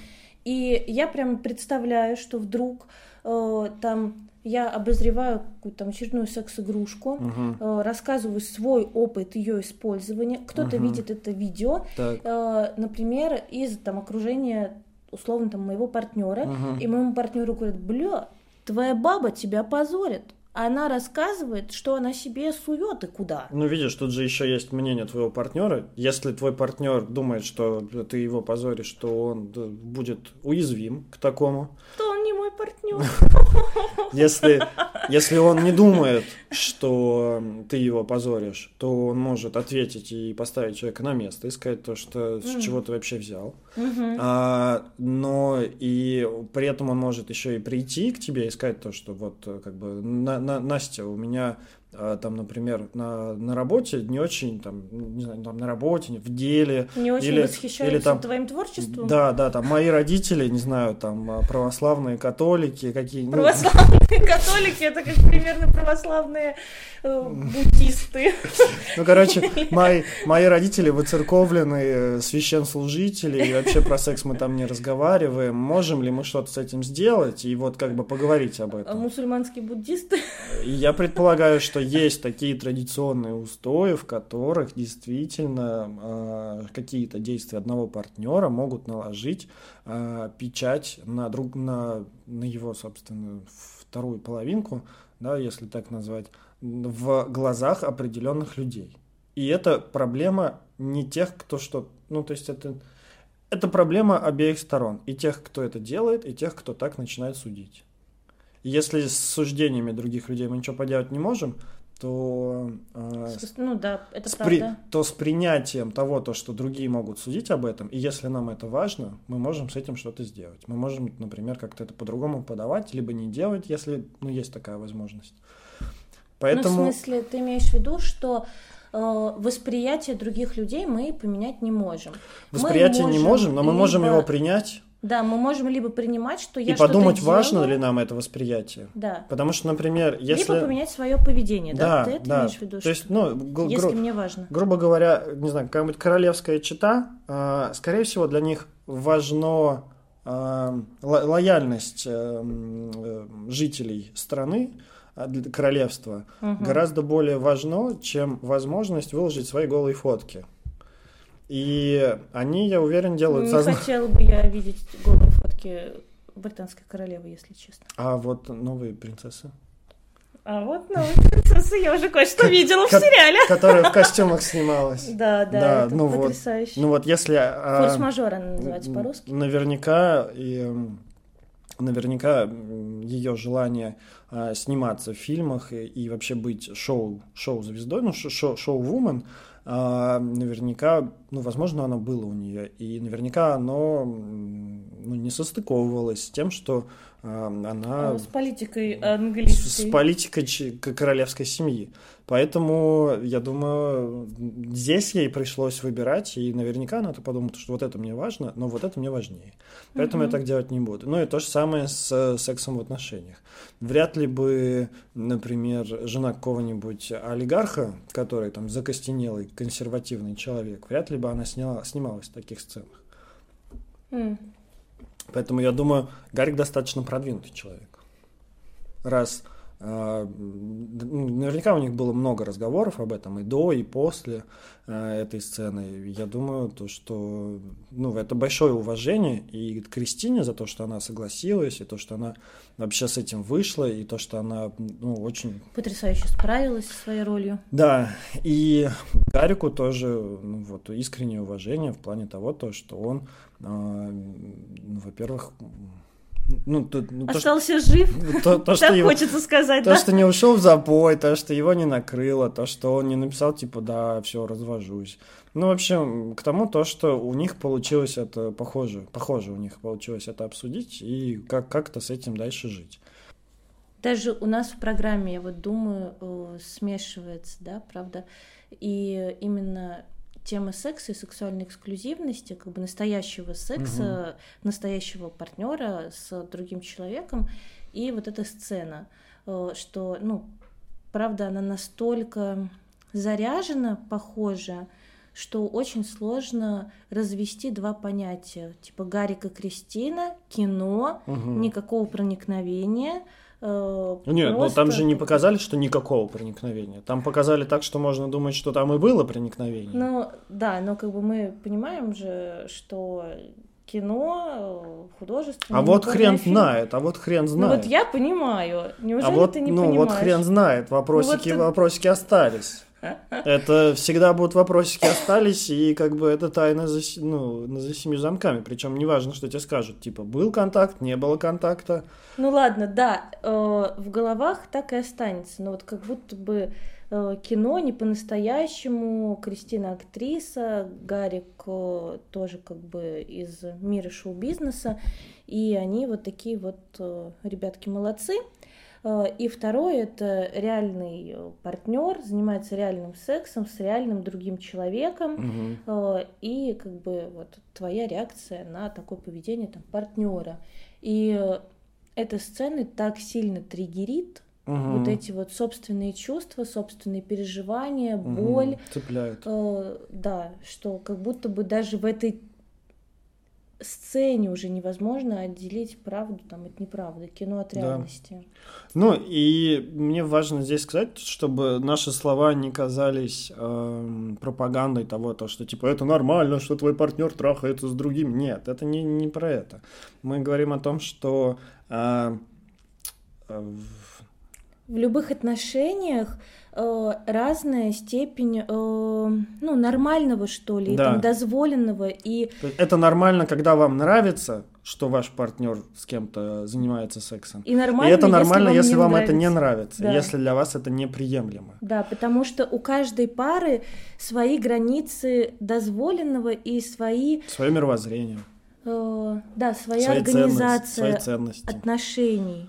Speaker 2: И я прям представляю, что вдруг э, там я обозреваю какую-то там очередную секс-игрушку, угу. э, рассказываю свой опыт ее использования. Кто-то угу. видит это видео, э, например, из там окружения условно там моего партнера, угу. и моему партнеру говорят, бля, твоя баба тебя позорит она рассказывает, что она себе сует и куда.
Speaker 1: Ну, видишь, тут же еще есть мнение твоего партнера. Если твой партнер думает, что ты его позоришь, то он будет уязвим к такому.
Speaker 2: То мой партнер.
Speaker 1: Если, если он не думает, что ты его позоришь, то он может ответить и поставить человека на место и сказать то, что с чего ты вообще взял. А, но и при этом он может еще и прийти к тебе и сказать то, что вот как бы на, на, Настя, у меня там, например, на, на работе не очень, там, не знаю, там, на работе, в деле.
Speaker 2: Не очень или, восхищаются или, там, твоим творчеством?
Speaker 1: Да, да, там, мои родители, не знаю, там, а, православные католики, какие...
Speaker 2: Православные ну... католики, это как примерно православные э, буддисты.
Speaker 1: Ну, короче, мои, мои родители выцерковленные священслужители, и вообще про секс мы там не разговариваем. Можем ли мы что-то с этим сделать и вот как бы поговорить об этом?
Speaker 2: А мусульманские буддисты?
Speaker 1: Я предполагаю, что есть такие традиционные устои, в которых действительно э, какие-то действия одного партнера могут наложить э, печать на, друг, на, на его, собственно, вторую половинку, да, если так назвать, в глазах определенных людей. И это проблема не тех, кто что... Ну, то есть это, это проблема обеих сторон. И тех, кто это делает, и тех, кто так начинает судить. Если с суждениями других людей мы ничего поделать не можем, то,
Speaker 2: э, ну, да, это
Speaker 1: с при, то с принятием того, то, что другие могут судить об этом, и если нам это важно, мы можем с этим что-то сделать. Мы можем, например, как-то это по-другому подавать, либо не делать, если ну, есть такая возможность.
Speaker 2: Поэтому... Ну, в смысле, ты имеешь в виду, что э, восприятие других людей мы поменять не можем.
Speaker 1: Восприятие мы можем, не можем, но мы либо... можем его принять
Speaker 2: да, мы можем либо принимать, что я
Speaker 1: И подумать, важно ли нам это восприятие.
Speaker 2: Да.
Speaker 1: Потому что, например, если...
Speaker 2: Либо поменять свое поведение, да? да? Ты это да. имеешь в виду?
Speaker 1: То есть, ну, гру...
Speaker 2: если мне важно.
Speaker 1: Грубо говоря, не знаю, какая-нибудь королевская чита, э, скорее всего, для них важно э, лояльность э, э, жителей страны, а, королевства, угу. гораздо более важно, чем возможность выложить свои голые фотки. И они, я уверен, делают...
Speaker 2: Не созна... хотела бы я видеть голые фотки британской королевы, если честно.
Speaker 1: А вот новые принцессы?
Speaker 2: А вот новая принцесса, я уже кое-что видела в сериале.
Speaker 1: Которая в костюмах снималась.
Speaker 2: Да, да, это ну потрясающе.
Speaker 1: Ну вот если...
Speaker 2: А, Форс-мажор она называется по-русски.
Speaker 1: Наверняка и наверняка ее желание а, сниматься в фильмах и, и вообще быть шоу, шоу-звездой, ну, шоу, шоу-вумен, а, наверняка, ну, возможно, оно было у нее, и наверняка оно ну, не состыковывалось с тем, что а, она...
Speaker 2: А с политикой английской.
Speaker 1: С, с политикой королевской семьи. Поэтому, я думаю, здесь ей пришлось выбирать, и наверняка она подумала, что вот это мне важно, но вот это мне важнее. Поэтому угу. я так делать не буду. Ну и то же самое с сексом в отношениях. Вряд ли бы, например, жена какого-нибудь олигарха, который там закостенелый, консервативный человек, вряд ли бы она сняла, снималась в таких сценах. Mm. Поэтому я думаю, Гарик достаточно продвинутый человек. Раз ну, наверняка у них было много разговоров об этом и до, и после э, этой сцены. Я думаю, то, что ну, это большое уважение и к Кристине за то, что она согласилась, и то, что она вообще с этим вышла, и то, что она ну, очень...
Speaker 2: Потрясающе справилась со своей ролью.
Speaker 1: Да, и Гарику тоже ну, вот, искреннее уважение в плане того, то, что он, э, ну, во-первых,
Speaker 2: ну, то, ну, Остался то, жив, то, то, что так его, хочется сказать,
Speaker 1: То,
Speaker 2: да?
Speaker 1: что не ушел в запой, то, что его не накрыло, то, что он не написал, типа, да, все, развожусь. Ну, в общем, к тому, то, что у них получилось это похоже, похоже у них получилось это обсудить и как- как-то с этим дальше жить.
Speaker 2: Даже у нас в программе, я вот думаю, э, смешивается, да, правда, и именно тема секса и сексуальной эксклюзивности, как бы настоящего секса, угу. настоящего партнера с другим человеком, и вот эта сцена, э, что, ну, правда, она настолько заряжена, похожа, что очень сложно развести два понятия, типа Гарика Кристина, кино, угу. никакого проникновения,
Speaker 1: Э, Нет, но там же не показали, что никакого проникновения. Там показали так, что можно думать, что там и было проникновение.
Speaker 2: Ну, да, но как бы мы понимаем же, что кино, художественное.
Speaker 1: А вот хрен фильм. знает, а вот хрен знает.
Speaker 2: Ну вот я понимаю. Неужели
Speaker 1: а вот,
Speaker 2: ты не
Speaker 1: ну,
Speaker 2: понимаешь?
Speaker 1: вот хрен знает, вопросики, ну, вот вопросики остались. Это всегда будут вопросики остались, и как бы это тайна за, ну, за семи замками. Причем неважно, что тебе скажут, типа, был контакт, не было контакта.
Speaker 2: Ну ладно, да, э, в головах так и останется. Но вот как будто бы э, кино не по-настоящему, Кристина актриса, Гарик э, тоже как бы из мира шоу-бизнеса, и они вот такие вот э, ребятки молодцы. Э, и второе это реальный э, партнер, занимается реальным сексом с реальным другим человеком. Угу. И как бы вот твоя реакция на такое поведение там, партнера. И эта сцена так сильно триггерит, Угу. Вот эти вот собственные чувства, собственные переживания, боль. Угу.
Speaker 1: Цепляют.
Speaker 2: Э, да, что как будто бы даже в этой сцене уже невозможно отделить правду там от неправды, кино от реальности. Да.
Speaker 1: Ну и мне важно здесь сказать, чтобы наши слова не казались э, пропагандой того, то, что типа это нормально, что твой партнер трахается с другим. Нет, это не, не про это. Мы говорим о том, что э,
Speaker 2: э, в любых отношениях э, разная степень э, ну, нормального, что ли, да. там, дозволенного. И...
Speaker 1: Это нормально, когда вам нравится, что ваш партнер с кем-то занимается сексом.
Speaker 2: И, нормально,
Speaker 1: и это нормально, если вам,
Speaker 2: если вам
Speaker 1: это не нравится, да. если для вас это неприемлемо.
Speaker 2: Да, потому что у каждой пары свои границы дозволенного и свои...
Speaker 1: Свое мировоззрение.
Speaker 2: Э, да, своя свои организация ценности, свои отношений.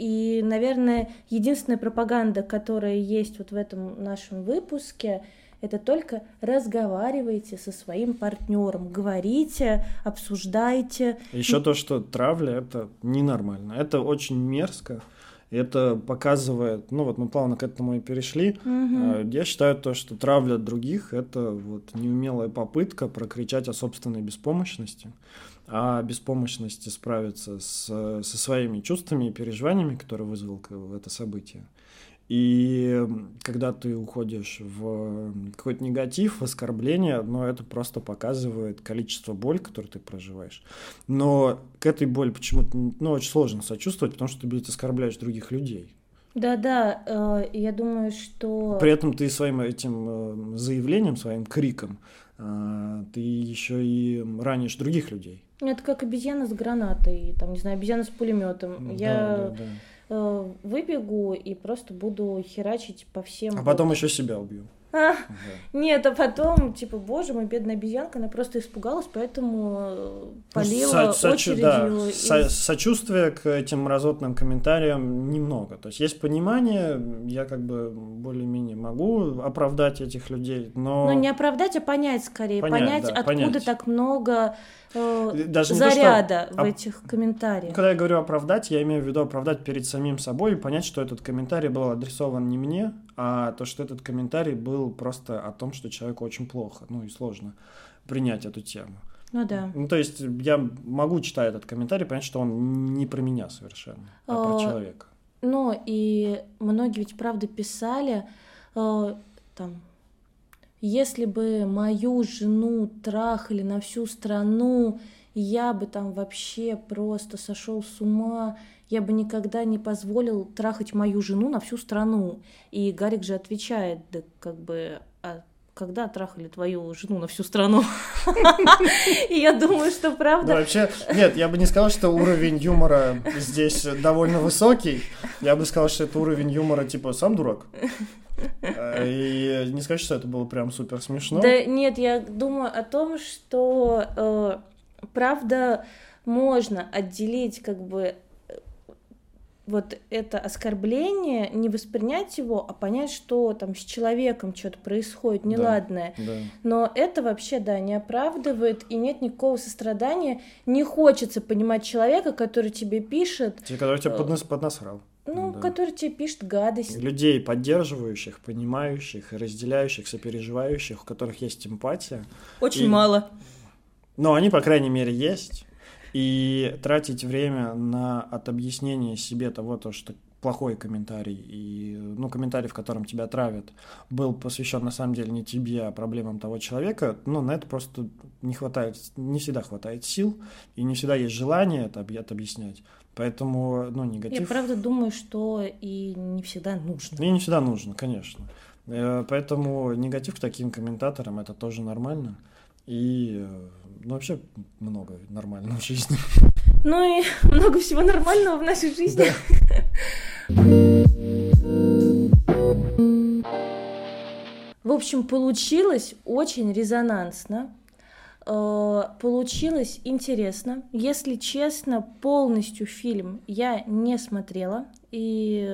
Speaker 2: И, наверное, единственная пропаганда, которая есть вот в этом нашем выпуске, это только разговаривайте со своим партнером, говорите, обсуждайте.
Speaker 1: Еще то, что травля это ненормально, это очень мерзко. Это показывает, ну вот мы плавно к этому и перешли. Угу. Я считаю то, что травля других это вот неумелая попытка прокричать о собственной беспомощности о беспомощности справиться с, со своими чувствами и переживаниями, которые вызвал это событие. И когда ты уходишь в какой-то негатив, в оскорбление, но это просто показывает количество боли, которую ты проживаешь. Но к этой боли почему-то ну, очень сложно сочувствовать, потому что ты, блядь, оскорбляешь других людей.
Speaker 2: Да-да, э, я думаю, что...
Speaker 1: При этом ты своим этим э, заявлением, своим криком, э, ты еще и ранишь других людей.
Speaker 2: Это как обезьяна с гранатой, там, не знаю, обезьяна с пулеметом. Да, я да, да. Э, выбегу и просто буду херачить по всем.
Speaker 1: А потом еще себя убью.
Speaker 2: А, Нет, а потом, типа, боже мой, бедная обезьянка, она просто испугалась, поэтому э, ну, полила со- очередью. Да,
Speaker 1: из... со- сочувствия к этим разотным комментариям немного. То есть есть понимание, я как бы более-менее могу оправдать этих людей, но...
Speaker 2: Ну, не оправдать, а понять скорее. Понять, понять да, откуда понять. так много э, Даже заряда то, что... в этих комментариях.
Speaker 1: Когда я говорю оправдать, я имею в виду оправдать перед самим собой и понять, что этот комментарий был адресован не мне, а то, что этот комментарий был просто о том, что человеку очень плохо, ну и сложно принять эту тему.
Speaker 2: Ну да.
Speaker 1: Ну то есть я могу, читая этот комментарий, понять, что он не про меня совершенно, а, про человека.
Speaker 2: Ну и многие ведь правда писали, э, там, если бы мою жену трахали на всю страну, я бы там вообще просто сошел с ума, я бы никогда не позволил трахать мою жену на всю страну. И Гарик же отвечает, да как бы, а когда трахали твою жену на всю страну? И я думаю, что правда...
Speaker 1: вообще, нет, я бы не сказал, что уровень юмора здесь довольно высокий. Я бы сказал, что это уровень юмора типа «сам дурак». Э, и не сказать, что это было прям супер смешно.
Speaker 2: Да нет, я думаю о том, что э, правда можно отделить как бы вот это оскорбление, не воспринять его, а понять, что там с человеком что-то происходит неладное.
Speaker 1: Да, да.
Speaker 2: Но это вообще, да, не оправдывает, и нет никакого сострадания. Не хочется понимать человека, который тебе пишет...
Speaker 1: Который тебя поднас, поднасрал.
Speaker 2: Ну, да. который тебе пишет гадость.
Speaker 1: Людей, поддерживающих, понимающих, разделяющих, сопереживающих, у которых есть эмпатия.
Speaker 2: Очень и... мало.
Speaker 1: Но они, по крайней мере, есть. И тратить время на от объяснения себе того, то, что плохой комментарий, и, ну, комментарий, в котором тебя травят, был посвящен на самом деле не тебе, а проблемам того человека, ну, на это просто не хватает, не всегда хватает сил, и не всегда есть желание это, это объяснять. Поэтому, ну, негатив...
Speaker 2: Я правда думаю, что и не всегда нужно.
Speaker 1: И не всегда нужно, конечно. Э, поэтому негатив к таким комментаторам это тоже нормально. И э, ну, вообще много нормального в жизни.
Speaker 2: Ну и много всего нормального в нашей жизни. В общем, получилось очень резонансно. Э, получилось интересно. Если честно, полностью фильм я не смотрела. И,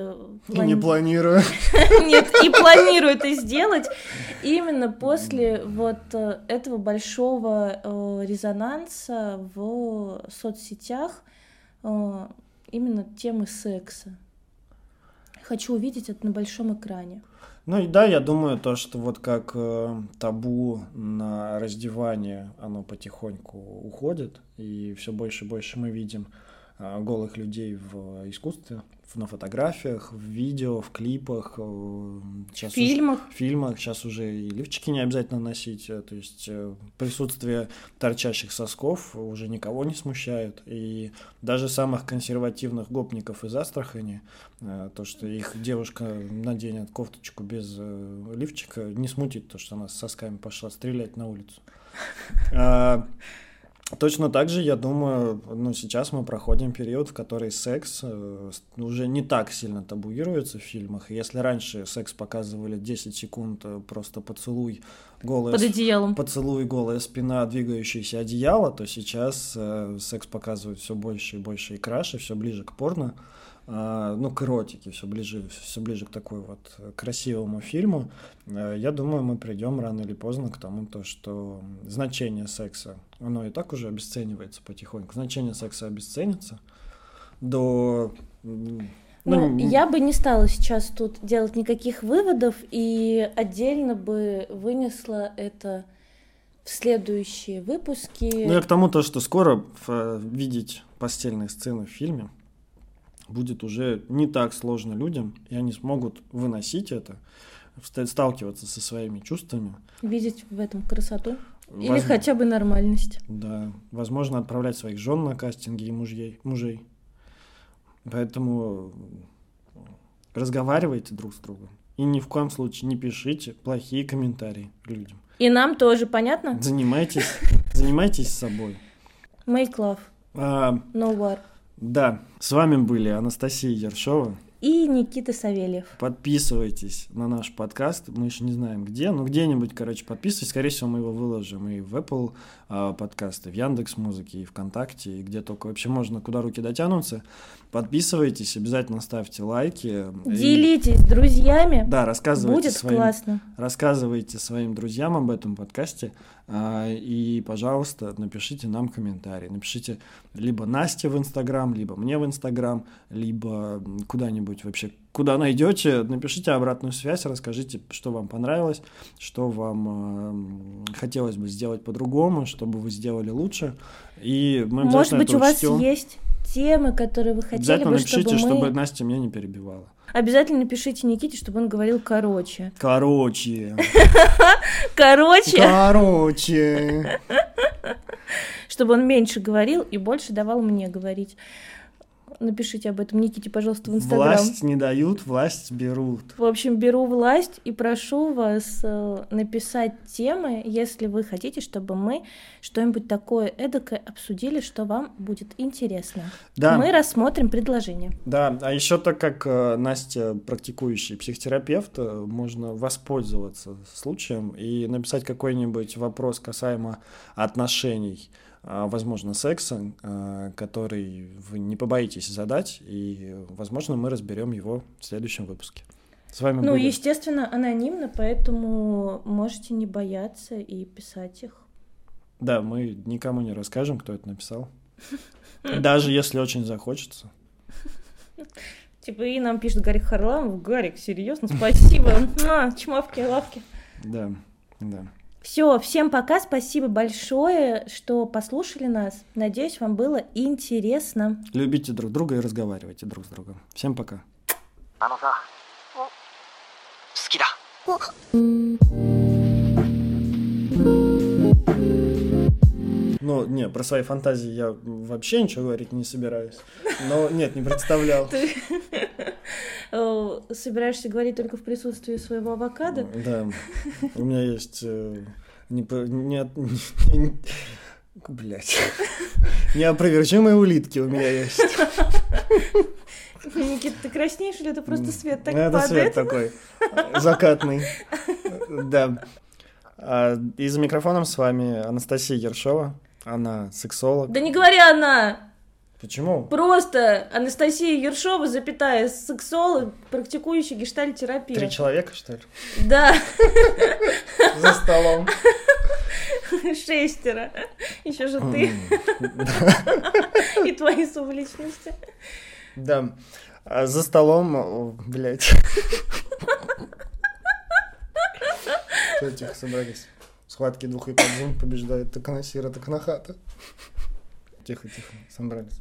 Speaker 1: плани... не планирую.
Speaker 2: Нет, и планирую это сделать именно после вот э, этого большого э, резонанса в соцсетях именно темы секса. Хочу увидеть это на большом экране.
Speaker 1: Ну и да, я думаю, то, что вот как э, табу на раздевание, оно потихоньку уходит, и все больше и больше мы видим э, голых людей в искусстве, на фотографиях, в видео, в клипах,
Speaker 2: э, сейчас в фильмах.
Speaker 1: Уже, в фильмах сейчас уже и лифчики не обязательно носить, э, то есть э, присутствие торчащих сосков уже никого не смущает, и даже самых консервативных гопников из Астрахани, то, что их девушка наденет кофточку без лифчика, не смутит то, что она с сосками пошла стрелять на улицу. Точно так же, я думаю, ну, сейчас мы проходим период, в который секс э, уже не так сильно табуируется в фильмах. Если раньше секс показывали 10 секунд, э, просто поцелуй, голая...
Speaker 2: Под одеялом.
Speaker 1: Поцелуй, голая спина, двигающееся одеяло, то сейчас э, секс показывают все больше и больше и краше, все ближе к порно. А, ну, к эротике, все ближе, все ближе к такой вот красивому фильму, э, я думаю, мы придем рано или поздно к тому, то, что значение секса, оно и так уже обесценивается потихоньку. Значение секса обесценится до
Speaker 2: ну, ну, я бы не стала сейчас тут делать никаких выводов и отдельно бы вынесла это в следующие выпуски.
Speaker 1: Ну, я к тому, то, что скоро э, видеть постельные сцены в фильме будет уже не так сложно людям, и они смогут выносить это, сталкиваться со своими чувствами.
Speaker 2: Видеть в этом красоту. Или хотя бы нормальность.
Speaker 1: Да, возможно, отправлять своих жен на кастинги и мужей. мужей. Поэтому разговаривайте друг с другом. И ни в коем случае не пишите плохие комментарии людям.
Speaker 2: И нам тоже, понятно?
Speaker 1: Занимайтесь, занимайтесь собой.
Speaker 2: Make love.
Speaker 1: А,
Speaker 2: No war.
Speaker 1: Да, с вами были Анастасия Ершова.
Speaker 2: И Никита Савельев.
Speaker 1: Подписывайтесь на наш подкаст. Мы еще не знаем где, но где-нибудь, короче, подписывайтесь. Скорее всего, мы его выложим и в Apple а, подкасты, в Яндекс Музыке, и ВКонтакте, и где только вообще можно, куда руки дотянутся. Подписывайтесь, обязательно ставьте лайки. И-
Speaker 2: Делитесь с друзьями.
Speaker 1: Да, рассказывайте
Speaker 2: Будет
Speaker 1: своим,
Speaker 2: классно.
Speaker 1: рассказывайте своим друзьям об этом подкасте. А, И, пожалуйста, напишите нам комментарий. Напишите либо Насте в Инстаграм, либо мне в Инстаграм, либо куда-нибудь вообще, куда найдете, напишите обратную связь, расскажите, что вам понравилось, что вам э, хотелось бы сделать по-другому, чтобы вы сделали лучше. И мы
Speaker 2: Может быть, у вас есть темы, которые вы хотели
Speaker 1: Обязательно
Speaker 2: бы,
Speaker 1: напишите,
Speaker 2: чтобы мы...
Speaker 1: чтобы Настя меня не перебивала.
Speaker 2: Обязательно напишите Никите, чтобы он говорил короче.
Speaker 1: Короче.
Speaker 2: Короче,
Speaker 1: Короче.
Speaker 2: чтобы он меньше говорил и больше давал мне говорить. Напишите об этом Никите, пожалуйста, в Инстаграм.
Speaker 1: Власть не дают, власть берут.
Speaker 2: В общем, беру власть и прошу вас э, написать темы, если вы хотите, чтобы мы что-нибудь такое эдакое обсудили, что вам будет интересно.
Speaker 1: Да.
Speaker 2: Мы рассмотрим предложение.
Speaker 1: Да, а еще так как э, Настя практикующий психотерапевт, э, можно воспользоваться случаем и написать какой-нибудь вопрос касаемо отношений, возможно, секса, а, который вы не побоитесь задать, и, возможно, мы разберем его в следующем выпуске. С вами
Speaker 2: Ну,
Speaker 1: были...
Speaker 2: естественно, анонимно, поэтому можете не бояться и писать их.
Speaker 1: Да, мы никому не расскажем, кто это написал. Даже если очень захочется.
Speaker 2: Типа, и нам пишет Гарик Харламов. Гарик, серьезно, спасибо. Чмавки, лавки.
Speaker 1: Да, да.
Speaker 2: Все, всем пока, спасибо большое, что послушали нас. Надеюсь, вам было интересно.
Speaker 1: Любите друг друга и разговаривайте друг с другом. Всем пока.
Speaker 3: あのさ好きだ
Speaker 1: Ну, не, про свои фантазии я вообще ничего говорить не собираюсь. Но нет, не представлял.
Speaker 2: Ты э, собираешься говорить только в присутствии своего авокадо?
Speaker 1: Да, у меня есть... э, не, по- не, от- не- блядь. Неопровержимые улитки у меня есть.
Speaker 2: Никита, ты краснеешь или это просто свет так
Speaker 1: Ну, Это свет
Speaker 2: падает?
Speaker 1: такой, э, закатный. Да. А, И за микрофоном с вами Анастасия Ершова. Она сексолог.
Speaker 2: Да не говори она!
Speaker 1: Почему?
Speaker 2: Просто Анастасия Ершова, запятая, сексолог, практикующий гештальтерапию.
Speaker 1: Три человека, что ли?
Speaker 2: Да,
Speaker 1: За столом.
Speaker 2: шестеро. Еще же ты и твои субличности.
Speaker 1: Да. А за столом, блядь. Что тихо собрались? Схватки двух и побеждает так Насира, так Нахата. Тихо, тихо, собрались.